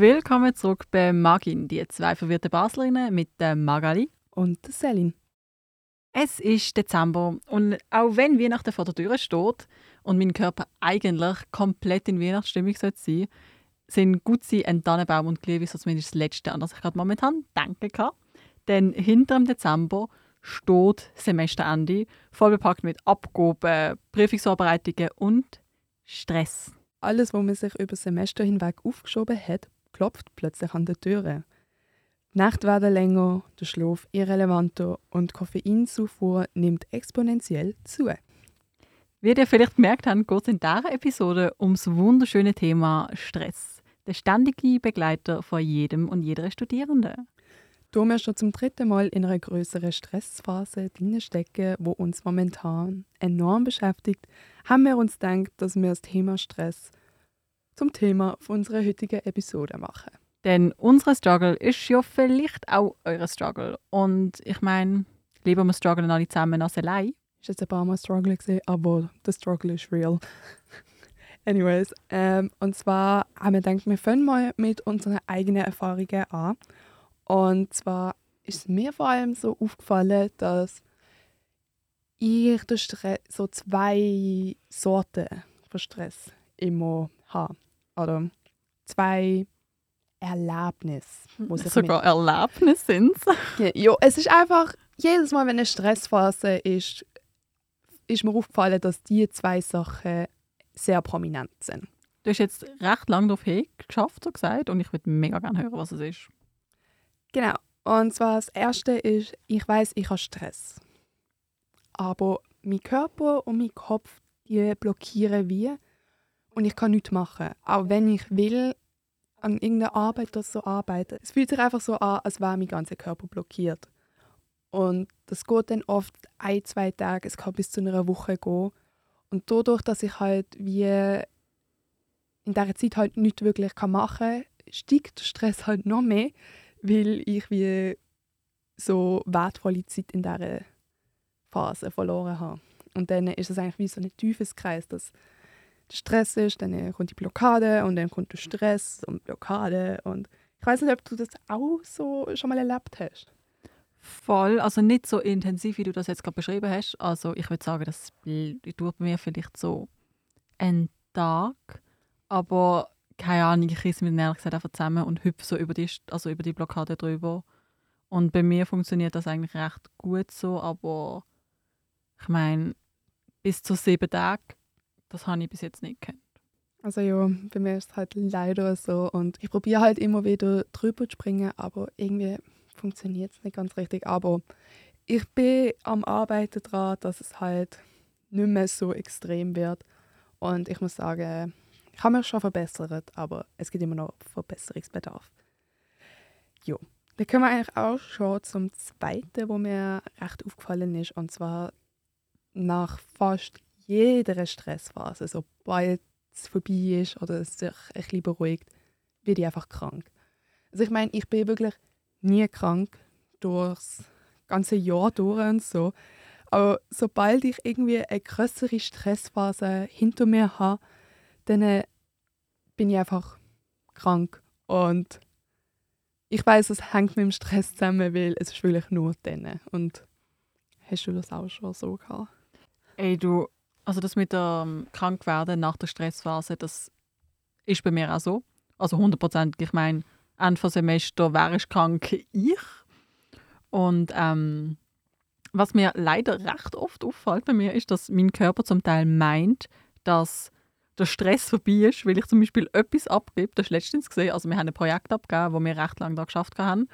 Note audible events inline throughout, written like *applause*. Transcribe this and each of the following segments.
Willkommen zurück bei Magin, die zwei verwirrte Baslerinnen mit der Magali und der Selin. Es ist Dezember und auch wenn Weihnachten vor der Tür steht und mein Körper eigentlich komplett in Weihnachtsstimmung sein sollte, sind Gutzi, ein Tannenbaum und Glühwein zumindest das Letzte, an das ich gerade momentan denken kann. Denn hinter dem Dezember steht Semesterende, voll bepackt mit Abgaben, Prüfungsvorbereitungen und Stress. Alles, was man sich über das Semester hinweg aufgeschoben hat, klopft plötzlich an der Türe. Die Nächte werden länger, der Schlaf irrelevanter und die Koffeinzufuhr nimmt exponentiell zu. Wie ihr vielleicht gemerkt habt, geht es in dieser Episode ums wunderschöne Thema Stress. Der ständige Begleiter von jedem und jeder Studierenden. Da wir schon zum dritten Mal in einer größeren Stressphase stecken, wo uns momentan enorm beschäftigt, haben wir uns gedacht, dass wir das Thema Stress zum Thema unserer heutigen Episode machen. Denn unser Struggle ist ja vielleicht auch euer Struggle. Und ich meine, lieber wir strugglen alle zusammen als allein. Ist jetzt ein paar Mal Struggle gesehen, aber der Struggle ist real. *laughs* Anyways, ähm, und zwar haben wir gedacht, wir fangen mal mit unseren eigenen Erfahrungen an. Und zwar ist mir vor allem so aufgefallen, dass ich so zwei Sorten von Stress immer habe. Oder zwei Erlebnisse. Sogar Erlebnisse sind es. Ja, es ist einfach, jedes Mal, wenn eine Stressphase ist, ist mir aufgefallen, dass diese zwei Sachen sehr prominent sind. Du hast jetzt recht lange darauf geschafft, so gesagt, und ich würde mega gerne hören, was es ist. Genau. Und zwar das erste ist, ich weiß, ich habe Stress. Aber mein Körper und mein Kopf, die blockieren wie. Und ich kann nichts machen. Auch wenn ich will, an irgendeiner Arbeit oder so arbeiten. Es fühlt sich einfach so an, als wäre mein ganzer Körper blockiert. Und das geht dann oft ein, zwei Tage, es kann bis zu einer Woche gehen. Und dadurch, dass ich halt wie in dieser Zeit halt nichts wirklich machen kann, steigt der Stress halt noch mehr, weil ich wie so wertvolle Zeit in dieser Phase verloren habe. Und dann ist es eigentlich wie so ein Teufelskreis, dass Stress ist, dann kommt die Blockade und dann kommt der Stress und Blockade und ich weiß nicht, ob du das auch so schon mal erlebt hast. Voll, also nicht so intensiv, wie du das jetzt gerade beschrieben hast. Also ich würde sagen, das tut mir vielleicht so einen Tag, aber keine Ahnung, ich reiße mir ehrlich gesagt einfach zusammen und hüpfe so über die, also über die Blockade drüber. Und bei mir funktioniert das eigentlich recht gut so, aber ich meine, bis zu sieben Tage, das habe ich bis jetzt nicht gekannt. Also ja, bei mir ist es halt leider so und ich probiere halt immer wieder drüber zu springen, aber irgendwie funktioniert es nicht ganz richtig. Aber ich bin am Arbeiten daran, dass es halt nicht mehr so extrem wird. Und ich muss sagen, ich habe mich schon verbessert, aber es gibt immer noch Verbesserungsbedarf. Jo. Dann kommen wir eigentlich auch schon zum zweiten, wo mir recht aufgefallen ist. Und zwar nach fast jeder Stressphase, sobald es vorbei ist oder es sich ein bisschen beruhigt, werde ich einfach krank. Also ich meine, ich bin wirklich nie krank durchs ganze Jahr durch und so. Aber sobald ich irgendwie eine größere Stressphase hinter mir habe, dann äh, bin ich einfach krank. Und ich weiß, es hängt mit dem Stress zusammen, weil es ist wirklich nur dann. Und hast du das auch schon so gehabt? Ey, du, also das mit dem Krankwerden nach der Stressphase, das ist bei mir auch so. Also hundertprozentig. Ich meine, Ende Semester wäre ich krank, ich. Und ähm, was mir leider recht oft auffällt bei mir, ist, dass mein Körper zum Teil meint, dass der Stress vorbei ist, weil ich zum Beispiel etwas abgebe. Das ist letztens gesehen. Also wir haben ein Projekt abgegeben, wo wir recht lange da geschafft haben.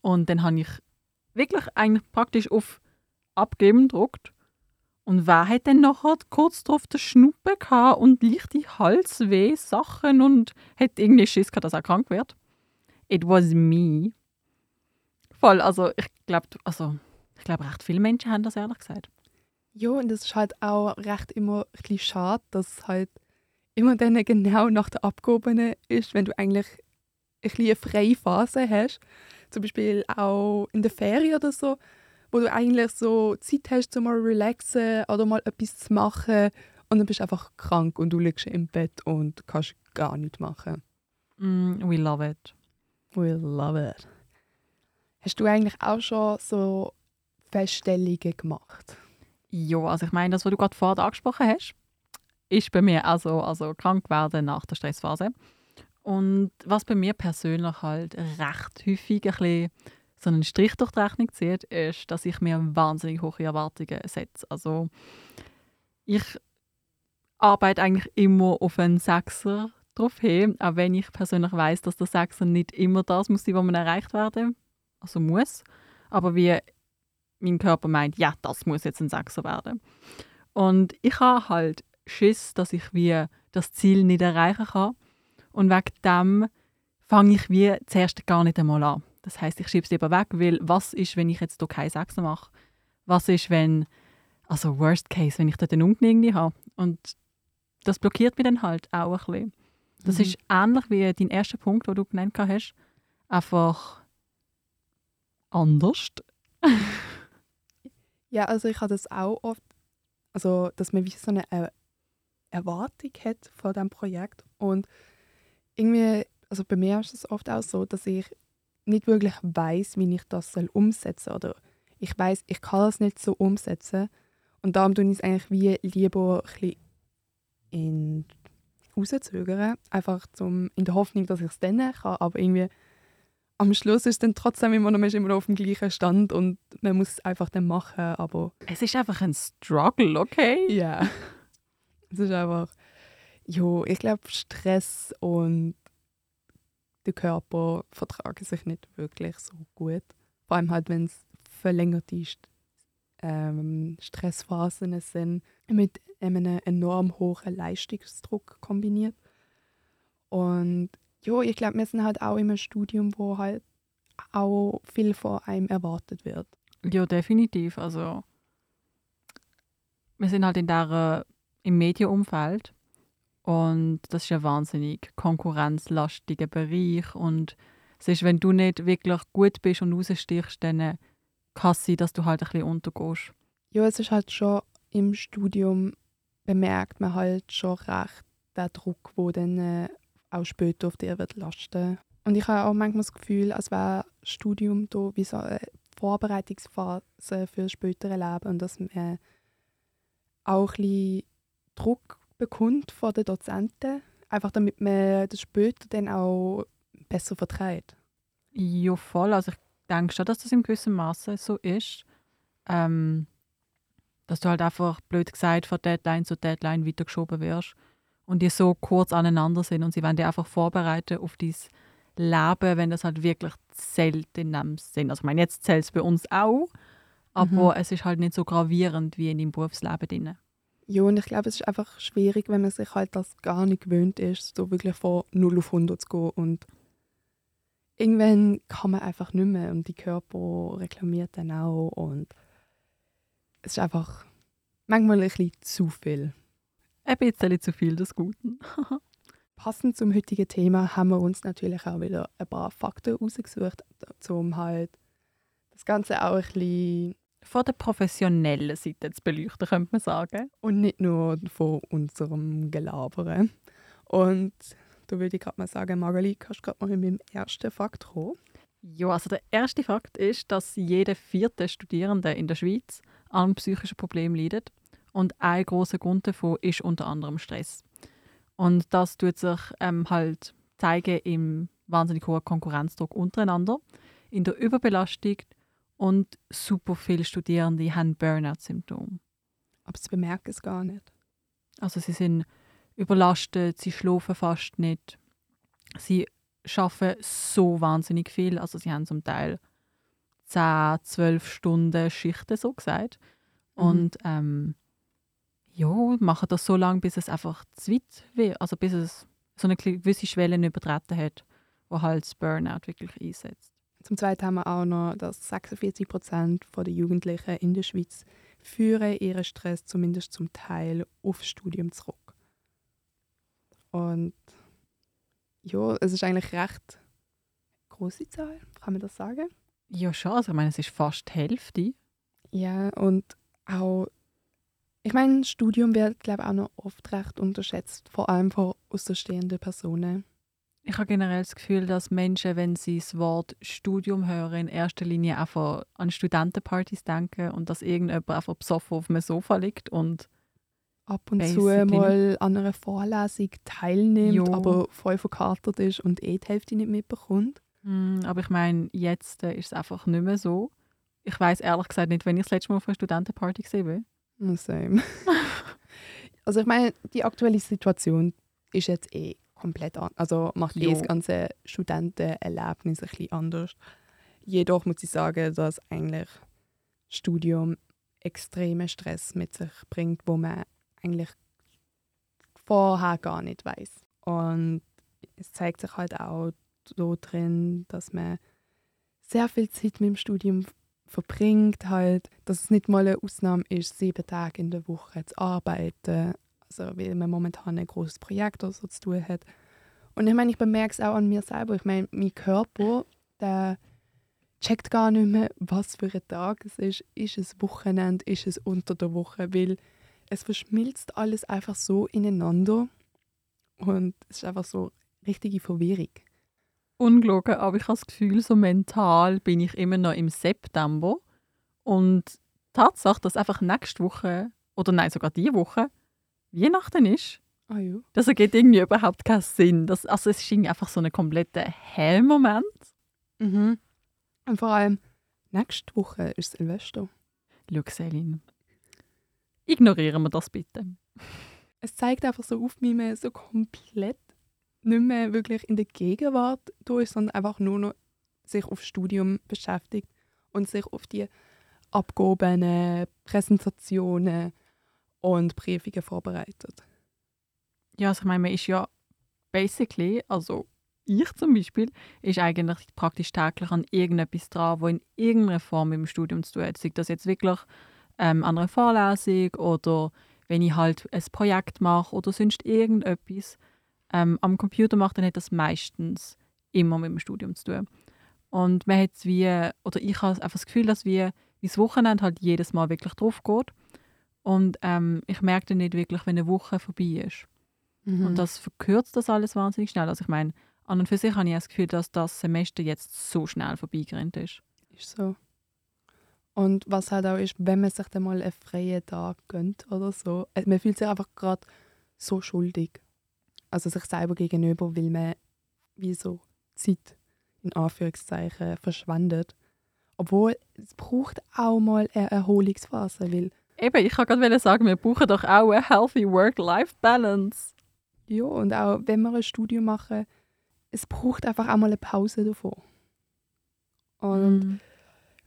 Und dann habe ich wirklich eigentlich praktisch auf Abgeben gedrückt. Und wer hat dann nachher kurz darauf den Schnuppe gehabt und leichte Halsweh, Sachen und hat irgendwie Schiss gehabt, dass er krank wird? It was me. Voll, also ich glaube, also, ich glaube, recht viele Menschen haben das ehrlich gesagt. Ja, und es ist halt auch recht immer ein bisschen schade, dass halt immer dann genau nach der Abgabe ist, wenn du eigentlich ein eine freie Phase hast. Zum Beispiel auch in der Ferien oder so, wo du eigentlich so Zeit hast, um mal relaxen oder mal etwas zu machen und dann bist du einfach krank und du liegst im Bett und kannst gar nichts machen. Mm, we love it. We love it. Hast du eigentlich auch schon so Feststellungen gemacht? Ja, also ich meine, das, was du gerade vorher angesprochen hast, ist bei mir also, also krank werden nach der Stressphase. Und was bei mir persönlich halt recht häufig ein bisschen so einen Strich durch die Rechnung zieht, ist, dass ich mir wahnsinnig hohe Erwartungen setze. Also ich arbeite eigentlich immer auf einen Sechser drauf hin, auch wenn ich persönlich weiß, dass der Sechser nicht immer das muss sein, was man erreicht werden also muss. Aber wie mein Körper meint, ja, das muss jetzt ein Sechser werden. Und ich habe halt Schiss, dass ich wie das Ziel nicht erreichen kann. Und wegen dem fange ich wie zuerst gar nicht einmal an. Das heißt, ich schiebe es lieber weg, weil was ist, wenn ich jetzt hier keinen Sechser mache? Was ist, wenn, also worst case, wenn ich dort einen Ungenügende habe? Und das blockiert mich dann halt auch ein bisschen. Das mhm. ist ähnlich wie dein erster Punkt, den du genannt hast. Einfach anders. *laughs* ja, also ich habe das auch oft, also dass man wie so eine er Erwartung hat von diesem Projekt und irgendwie, also bei mir ist es oft auch so, dass ich nicht wirklich weiß, wie ich das soll umsetzen soll. Oder ich weiß, ich kann das nicht so umsetzen. Und darum tue ich es eigentlich wie lieber ein in rauszögern. Einfach zum, in der Hoffnung, dass ich es dann kann. Aber irgendwie am Schluss ist es dann trotzdem immer noch, man ist immer noch auf dem gleichen Stand und man muss es einfach dann machen. Aber es ist einfach ein Struggle, okay? Ja. Yeah. *laughs* es ist einfach, jo, ich glaube, Stress und der Körper vertragen sich nicht wirklich so gut. Vor allem halt, wenn es verlängerte ähm, Stressphasen sind, mit einem enorm hohen Leistungsdruck kombiniert. Und ja, ich glaube, wir sind halt auch im Studium, wo halt auch viel von einem erwartet wird. Ja, definitiv. Also wir sind halt in der, im Medienumfeld und das ist ein wahnsinnig konkurrenzlastiger Bereich. Und es ist, wenn du nicht wirklich gut bist und rausstichst, dann kann es sein, dass du halt ein bisschen untergehst. Ja, es ist halt schon im Studium bemerkt man halt schon recht den Druck, der dann äh, auch später auf dir wird lasten. Und ich habe auch manchmal das Gefühl, als wäre das Studium da wie so eine Vorbereitungsphase für das spätere Leben und dass man auch ein bisschen Druck bekommt von den Dozenten, einfach damit man das später dann auch besser vertreibt. Ja, voll. Also ich denke schon, dass das in gewissem Maße so ist. Ähm, dass du halt einfach, blöd gesagt, von Deadline zu Deadline weitergeschoben wirst und die so kurz aneinander sind und sie werden dich einfach vorbereiten auf dieses Leben, wenn das halt wirklich zählt in dem Sinn. Also ich meine, jetzt zählt es bei uns auch, aber mhm. es ist halt nicht so gravierend wie in deinem Berufsleben drin. Ja, und ich glaube, es ist einfach schwierig, wenn man sich halt das gar nicht gewöhnt ist, so wirklich von 0 auf 100 zu gehen. Und irgendwann kann man einfach nicht mehr und die Körper reklamiert dann auch. Und es ist einfach manchmal ein bisschen zu viel. Ein bisschen zu viel des Guten. *laughs* Passend zum heutigen Thema haben wir uns natürlich auch wieder ein paar Fakten rausgesucht, um halt das Ganze auch ein bisschen von der professionellen Seite zu beleuchten, könnte man sagen. Und nicht nur von unserem Gelaberen. Und da würde ich gerade mal sagen, Magali, kannst du gerade mal mit dem ersten Fakt kommen? Ja, also der erste Fakt ist, dass jeder vierte Studierende in der Schweiz an psychischen Problemen leidet. Und ein großer Grund davon ist unter anderem Stress. Und das tut sich ähm, halt zeigen im wahnsinnig hohen Konkurrenzdruck untereinander, in der Überbelastung und super viele Studierende haben Burnout-Symptome. Aber sie bemerken es gar nicht. Also sie sind überlastet, sie schlafen fast nicht. Sie schaffen so wahnsinnig viel. Also sie haben zum Teil 10, 12 Stunden Schichten, so gesagt. Mhm. Und ähm, ja, machen das so lange, bis es einfach zu weit wird. Also bis es so eine gewisse Schwelle übertreten hat, wo halt das Burnout wirklich einsetzt. Zum Zweiten haben wir auch noch, dass 46 Prozent der Jugendlichen in der Schweiz führen ihren Stress zumindest zum Teil aufs Studium zurück. Und ja, es ist eigentlich recht große Zahl, kann man das sagen? Ja, schon. Also ich meine, es ist fast die Hälfte. Ja, und auch, ich meine, Studium wird, glaube ich, auch noch oft recht unterschätzt, vor allem von außerstehenden Personen. Ich habe generell das Gefühl, dass Menschen, wenn sie das Wort Studium hören, in erster Linie einfach an Studentenpartys denken und dass irgendjemand einfach besoffen auf dem Sofa liegt und Ab und zu mal an einer Vorlesung teilnimmt, Jo. aber voll verkatert ist und eh die Hälfte nicht mitbekommt. Hm, aber ich meine, jetzt äh, ist es einfach nicht mehr so. Ich weiß ehrlich gesagt nicht, wenn ich das letzte Mal auf einer Studentenparty gesehen bin. No, Same. *laughs* also ich meine, die aktuelle Situation ist jetzt eh komplett anders. Also macht eh Jo. das ganze Studentenerlebnis ein bisschen anders. Jedoch muss ich sagen, dass eigentlich Studium extremen Stress mit sich bringt, wo man eigentlich vorher gar nicht weiß. Und es zeigt sich halt auch so drin, dass man sehr viel Zeit mit dem Studium verbringt, halt, dass es nicht mal eine Ausnahme ist, sieben Tage in der Woche zu arbeiten, also weil man momentan ein großes Projekt oder so zu tun hat. Und ich meine, ich bemerke es auch an mir selber. Ich meine, mein Körper, der checkt gar nicht mehr, was für ein Tag es ist. Ist es Wochenende, ist es unter der Woche, weil es verschmilzt alles einfach so ineinander und es ist einfach so richtige Verwirrung. Ungelogen, aber ich habe das Gefühl, so mental bin ich immer noch im September. Und die Tatsache, dass einfach nächste Woche, oder nein, sogar diese Woche, Weihnachten ist, Ah ja. das ergibt irgendwie überhaupt keinen Sinn. Das, also es ist irgendwie einfach so ein kompletter Hellmoment. Mhm. Und vor allem, nächste Woche ist Silvester. Schau, Selin, ignorieren wir das bitte. Es zeigt einfach so auf, wie man so komplett nicht mehr wirklich in der Gegenwart da ist, sondern einfach nur noch sich aufs Studium beschäftigt und sich auf die Abgaben, Präsentationen und Briefungen vorbereitet. Ja, also ich meine, man ist ja basically, also ich zum Beispiel, ist eigentlich praktisch täglich an irgendetwas dran, wo in irgendeiner Form mit dem Studium zu tun hat. Sei das jetzt wirklich ähm, an einer Vorlesung oder wenn ich halt ein Projekt mache oder sonst irgendetwas ähm, am Computer mache, dann hat das meistens immer mit dem Studium zu tun. Und man hat wie, oder ich habe einfach das Gefühl, dass wir wie das Wochenende halt jedes Mal wirklich drauf geht. Und ähm, ich merke dann nicht wirklich, wenn eine Woche vorbei ist. Mhm. Und das verkürzt das alles wahnsinnig schnell. Also ich meine, an und für sich habe ich das Gefühl, dass das Semester jetzt so schnell vorbeigerannt ist. Ist so. Und was halt auch ist, wenn man sich dann mal einen freien Tag gönnt oder so, äh, man fühlt sich einfach gerade so schuldig. Also sich selber gegenüber, weil man wie so Zeit in Anführungszeichen verschwendet. Obwohl es braucht auch mal eine Erholungsphase, weil Eben, ich kann gerade sagen, wir brauchen doch auch eine healthy Work-Life-Balance. ja, und auch wenn wir ein Studium machen, es braucht einfach auch mal eine Pause davon. Und Mhm.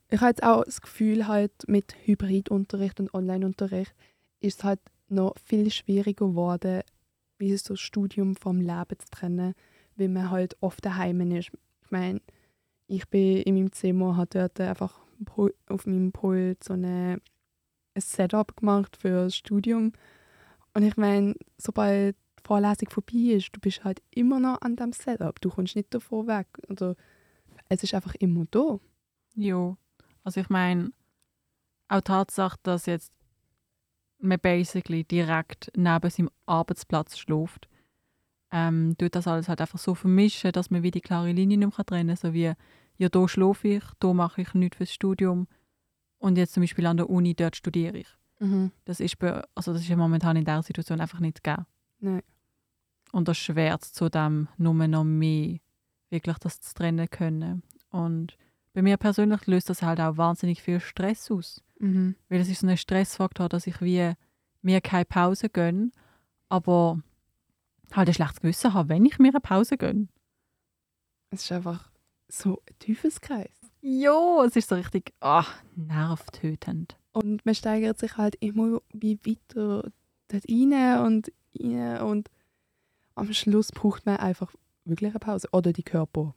ich habe jetzt auch das Gefühl, halt mit Hybridunterricht und Onlineunterricht ist es halt noch viel schwieriger geworden, wie so das Studium vom Leben zu trennen, weil man halt oft daheim ist. Ich meine, ich bin in meinem Zimmer, habe dort einfach auf meinem Pult so eine, ein Setup gemacht für das Studium. Und ich meine, sobald die Vorlesung vorbei ist, du bist halt immer noch an dem Setup. Du kommst nicht davon weg. Oder es ist einfach immer da. Ja, also ich meine, auch die Tatsache, dass jetzt man basically direkt neben seinem Arbeitsplatz schläft, ähm, tut das alles halt einfach so vermischen, dass man wie die klare Linie nicht mehr trennen kann. So wie, ja, da schlafe ich, da mache ich nichts fürs Studium und jetzt zum Beispiel an der Uni, dort studiere ich. Das ist, bei, also das ist ja momentan in dieser Situation einfach nicht gegeben. Nein. Und das schwert zu dem nur noch mehr, wirklich das zu trennen können. Und bei mir persönlich löst das halt auch wahnsinnig viel Stress aus. Mhm. Weil es ist so ein Stressfaktor, dass ich wie mir keine Pause gönne, aber halt ein schlechtes Gewissen habe, wenn ich mir eine Pause gönne. Es ist einfach so ein Teufelskreis. Jo, es ist so richtig ah, nervtötend. Und man steigert sich halt immer wie weiter dort rein und rein und am Schluss braucht man einfach wirklich eine Pause. Oder die Körper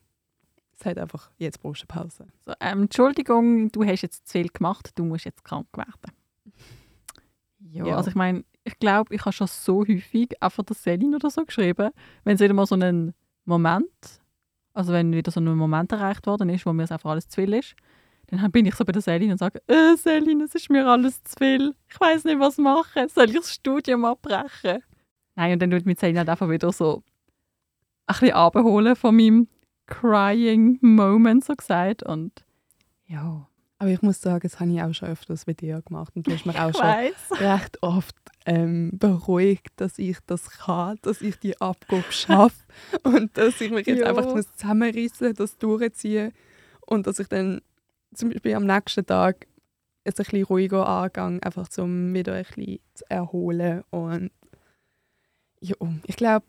sagt einfach, jetzt brauchst du eine Pause. So, ähm, Entschuldigung, du hast jetzt zu viel gemacht, du musst jetzt krank werden. Ja, Ja. also ich meine, ich glaube, ich habe schon so häufig einfach der Selin oder so geschrieben, wenn es wieder mal so einen Moment, also wenn wieder so ein Moment erreicht worden ist, wo mir es einfach alles zu viel ist, dann bin ich so bei der Selin und sage, äh, Selin, es ist mir alles zu viel. Ich weiß nicht, was machen. Soll ich das Studium abbrechen? Nein, und dann tut mit Selin halt einfach wieder so bisschen abholen von meinem crying Moment so gesagt und ja. Aber ich muss sagen, das habe ich auch schon öfters mit dir gemacht und du hast mich auch schon recht oft ähm, beruhigt, dass ich das kann, dass ich die Abgabe schaffe *laughs* und dass ich mich jetzt Ja. einfach muss zusammenreißen, das durchziehen und dass ich dann zum Beispiel am nächsten Tag jetzt ein bisschen ruhiger angehe, einfach um wieder ein bisschen zu erholen und ja, ich glaube,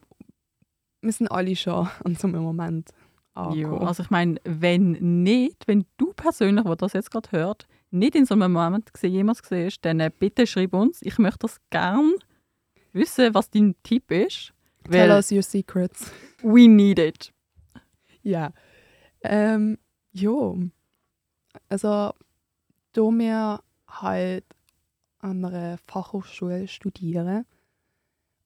wir sind alle schon an so einem Moment Ja, angekommen. also ich meine, wenn nicht, wenn du persönlich, der das jetzt gerade hört, nicht in so einem Moment jemals gesehen hast, dann äh, bitte schreib uns. Ich möchte das gern wissen, was dein Tipp ist. Tell us your secrets. we need it. Ja. Ähm, ja. Also, da wir halt an einer Fachhochschule studieren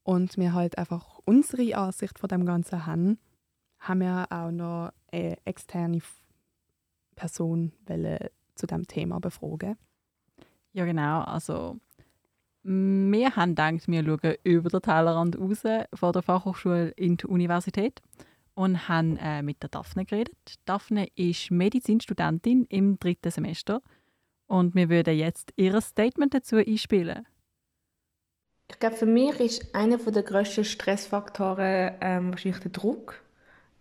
und wir halt einfach unsere Ansicht von dem Ganzen haben, haben wir auch noch eine externe Person zu dem Thema befragen. Ja, genau. Also, wir haben gedacht, wir schauen über den Tellerrand raus von der Fachhochschule in die Universität und haben äh, mit der Daphne geredet. Daphne ist Medizinstudentin im dritten Semester und wir würden jetzt ihr Statement dazu einspielen. Ich glaube, für mich ist einer der grössten Stressfaktoren ähm, wahrscheinlich der Druck,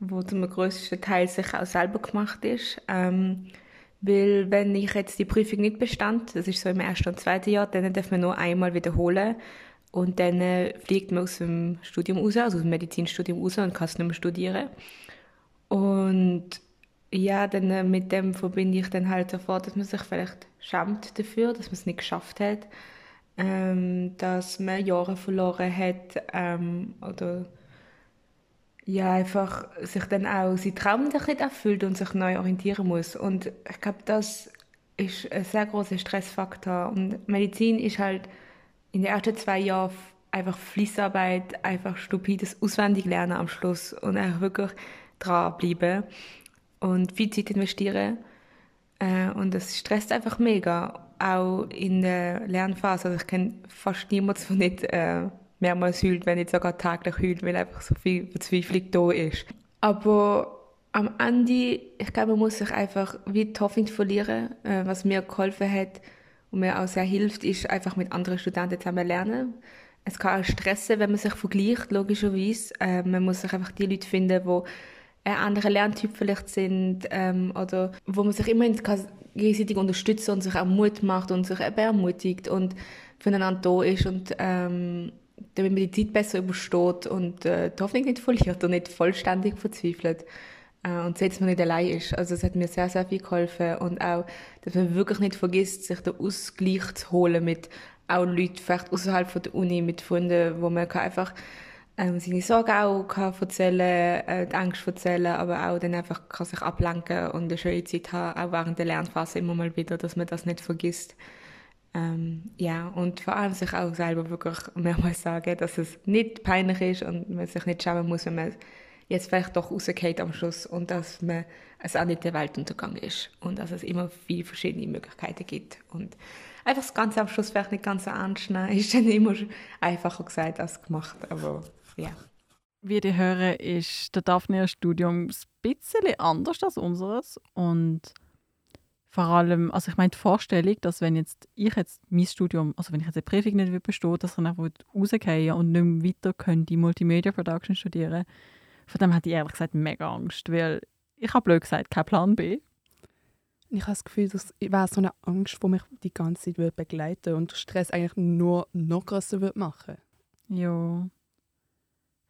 wo zum grössten Teil sich auch selber gemacht ist. Ähm, weil wenn ich jetzt die Prüfung nicht bestand, das ist so im ersten und zweiten Jahr, dann darf man nur einmal wiederholen und dann äh, fliegt man aus dem Studium raus, also aus dem Medizinstudium raus und kann es nicht mehr studieren. Und ja, dann äh, mit dem verbinde ich dann halt sofort, dass man sich vielleicht schämt dafür, dass man es nicht geschafft hat ähm, dass man Jahre verloren hat ähm, oder ja, einfach sich dann auch sein Traum nicht erfüllt und sich neu orientieren muss. Und ich glaube, das ist ein sehr großer Stressfaktor. Und Medizin ist halt in den ersten zwei Jahren einfach Fließarbeit, einfach stupides Auswendiglernen am Schluss und einfach wirklich dranbleiben und viel Zeit investieren. Äh, und das stresst einfach mega, auch in der Lernphase. Also ich kenne fast niemanden, der nicht äh, mehrmals heult, wenn nicht sogar täglich heult, weil einfach so viel Verzweiflung da ist. Aber am Ende, ich glaube, man muss sich einfach wie die Hoffnung verlieren. Äh, was mir geholfen hat und mir auch sehr hilft, ist einfach mit anderen Studenten zusammen lernen. Es kann auch stressen, wenn man sich vergleicht, logischerweise. Äh, man muss sich einfach die Leute finden, die ein anderer Lerntyp vielleicht sind ähm, oder wo man sich immerhin gegenseitig unterstützen und sich auch Mut macht und sich eben ermutigt und füreinander da ist und ähm, damit man die Zeit besser übersteht und äh, die Hoffnung nicht verliert und nicht vollständig verzweifelt äh, und sieht, dass man nicht allein ist. Also es hat mir sehr, sehr viel geholfen und auch, dass man wirklich nicht vergisst, sich den Ausgleich zu holen mit auch Leuten vielleicht außerhalb von der Uni, mit Freunden, wo man kann einfach ähm, seine Sorgen auch kann erzählen, äh, die Angst erzählen, aber auch dann einfach kann sich ablenken und eine schöne Zeit haben, auch während der Lernphase immer mal wieder, dass man das nicht vergisst. Ähm, ja, und vor allem sich auch selber wirklich mehrmals sagen, dass es nicht peinlich ist und man sich nicht schämen muss, wenn man jetzt vielleicht doch rausgeht am Schluss und dass man es auch nicht der Weltuntergang ist und dass es immer viele verschiedene Möglichkeiten gibt und einfach das Ganze am Schluss vielleicht nicht ganz so ernst nehmen, ist dann immer einfacher gesagt als gemacht, aber ja. Wie die hören, ist der Daphne Studium ein bisschen anders als unseres und vor allem, also ich meine die Vorstellung, dass wenn jetzt ich jetzt mein Studium, also wenn ich jetzt eine Prüfung nicht bestehe, dass ich dann einfach rausgehe und nicht mehr weiter könnte, Multimedia Production studieren, von dem hatte ich ehrlich gesagt mega Angst, weil ich habe blöd gesagt, kein Plan B. Ich habe das Gefühl, das wäre so eine Angst, die mich die ganze Zeit würde begleiten und Stress eigentlich nur noch würde machen. Ja.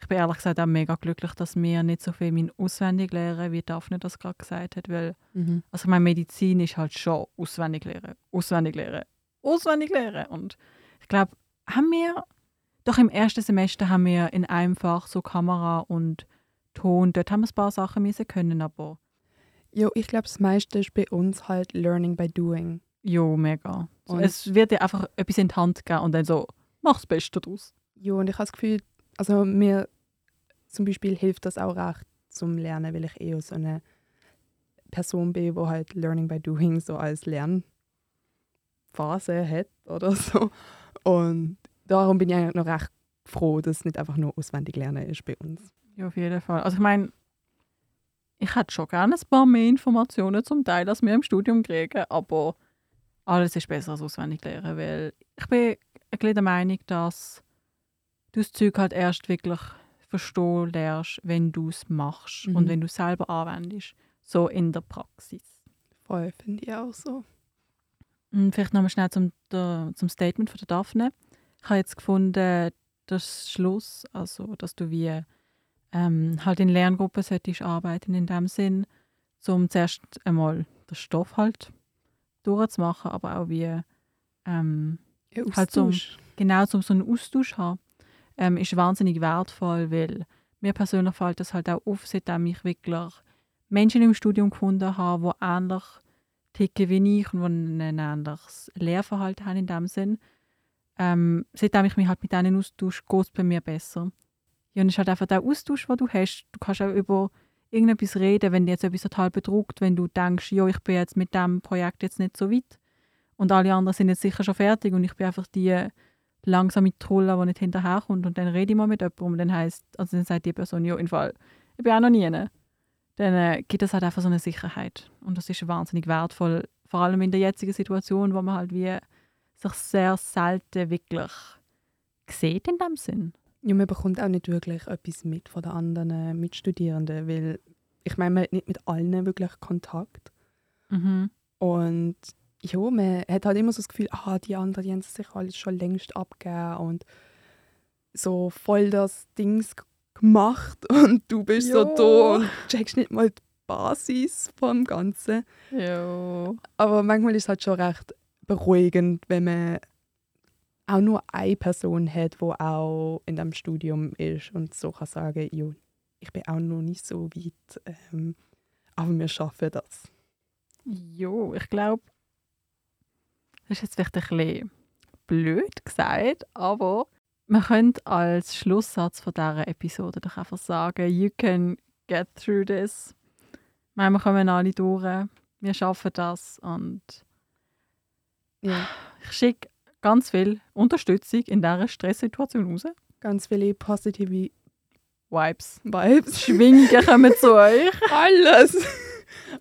Ich bin ehrlich gesagt auch mega glücklich, dass wir nicht so viel mein auswendig lernen, wie Daphne das gerade gesagt hat, weil Mhm. Also ich meine, Medizin ist halt schon auswendig lernen, auswendig lernen, auswendig lernen. Und ich glaube, haben wir, doch im ersten Semester haben wir in einem Fach so Kamera und Ton, dort haben wir ein paar Sachen müssen können, aber Ja, ich glaube, das meiste ist bei uns halt Learning by Doing. jo, mega. Und- es wird dir einfach etwas in die Hand geben und dann so, mach das Beste daraus. Ja, und ich habe das Gefühl, also mir zum Beispiel hilft das auch recht zum Lernen, weil ich eher so eine Person bin, die halt Learning by Doing so als Lernphase hat oder *laughs* so. Und darum bin ich eigentlich noch recht froh, dass es nicht einfach nur auswendig lernen ist bei uns. Ja, auf jeden Fall. Also ich meine, ich hätte schon gerne ein paar mehr Informationen zum Teil, als wir im Studium kriegen, aber alles ist besser als auswendig lernen, weil ich bin ein bisschen der Meinung, dass du das Zeug halt erst wirklich verstehen lernst, wenn du es machst Mhm. und wenn du es selber anwendest, so in der Praxis. Voll, finde ich auch so. Und vielleicht nochmal schnell zum, der, zum Statement von der Daphne. Ich habe jetzt gefunden, das Schluss, also dass du wie ähm, halt in Lerngruppen solltest arbeiten in dem Sinn, um zuerst einmal den Stoff halt durchzumachen, aber auch wie ähm, Ja, Halt Austausch. genau um so einen Austausch haben, ähm, ist wahnsinnig wertvoll, weil mir persönlich fällt das halt auch auf, seitdem ich wirklich Menschen im Studium gefunden habe, die ähnlich ticken wie ich und die ein ähnliches Lehrverhalten haben in dem Sinn. Ähm, seitdem ich mich halt mit denen austausche, geht es bei mir besser. Ja, und es ist halt einfach der Austausch, den du hast. Du kannst auch über irgendetwas reden, wenn dir jetzt etwas total bedruckt, wenn du denkst, ja, ich bin jetzt mit dem Projekt jetzt nicht so weit und alle anderen sind jetzt sicher schon fertig und ich bin einfach die langsame Trolle, die nicht hinterherkommt und dann rede ich mal mit jemandem und dann heisst, also dann sagt die Person, ja, im Fall, ich bin auch noch nie. Dann äh, gibt es halt einfach so eine Sicherheit und das ist wahnsinnig wertvoll, vor allem in der jetzigen Situation, wo man halt wie sich sehr selten wirklich sieht in dem Sinn. Ja, man bekommt auch nicht wirklich etwas mit von den anderen äh, Mitstudierenden, weil ich meine, man hat nicht mit allen wirklich Kontakt. Mhm. Und ja, man hat halt immer so das Gefühl, ah, die anderen die haben sich alles schon längst abgegeben und so voll das Dings g- gemacht *laughs* und du bist so Ja. da und checkst nicht mal die Basis vom Ganzen. Ja. Aber manchmal ist es halt schon recht beruhigend, wenn man auch nur eine Person hat, die auch in dem Studium ist und so kann sagen, jo, ich bin auch noch nicht so weit, ähm, aber wir schaffen das. Jo, ich glaube, das ist jetzt vielleicht ein bisschen blöd gesagt, aber man könnte als Schlusssatz von dieser Episode doch einfach sagen, you can get through this. Ich meine, wir kommen alle durch, wir schaffen das und Ja. ich schicke ganz viel Unterstützung in dieser Stresssituation raus. Ganz viele positive Vibes. Vibes. Schwingen kommen zu euch. *laughs* Alles.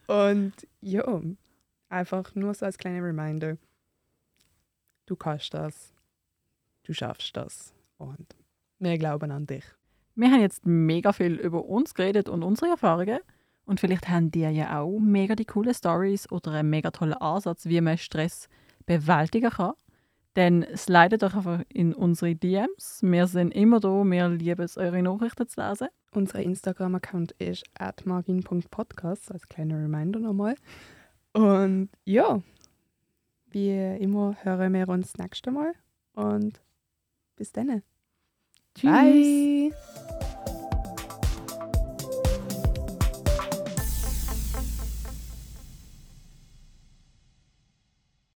Und ja, einfach nur so als kleiner Reminder. Du kannst das. Du schaffst das. Und wir glauben an dich. Wir haben jetzt mega viel über uns geredet und unsere Erfahrungen. Und vielleicht haben die ja auch mega die coole Stories oder einen mega tollen Ansatz, wie man Stress bewältigen kann. Dann slidet doch einfach in unsere DMs. Wir sind immer da, wir lieben es, eure Nachrichten zu lesen. Unser Instagram-Account ist atmargin.podcast, als kleiner Reminder nochmal. Und ja, wie immer hören wir uns das nächste Mal. Und bis dann. Tschüss. Bye.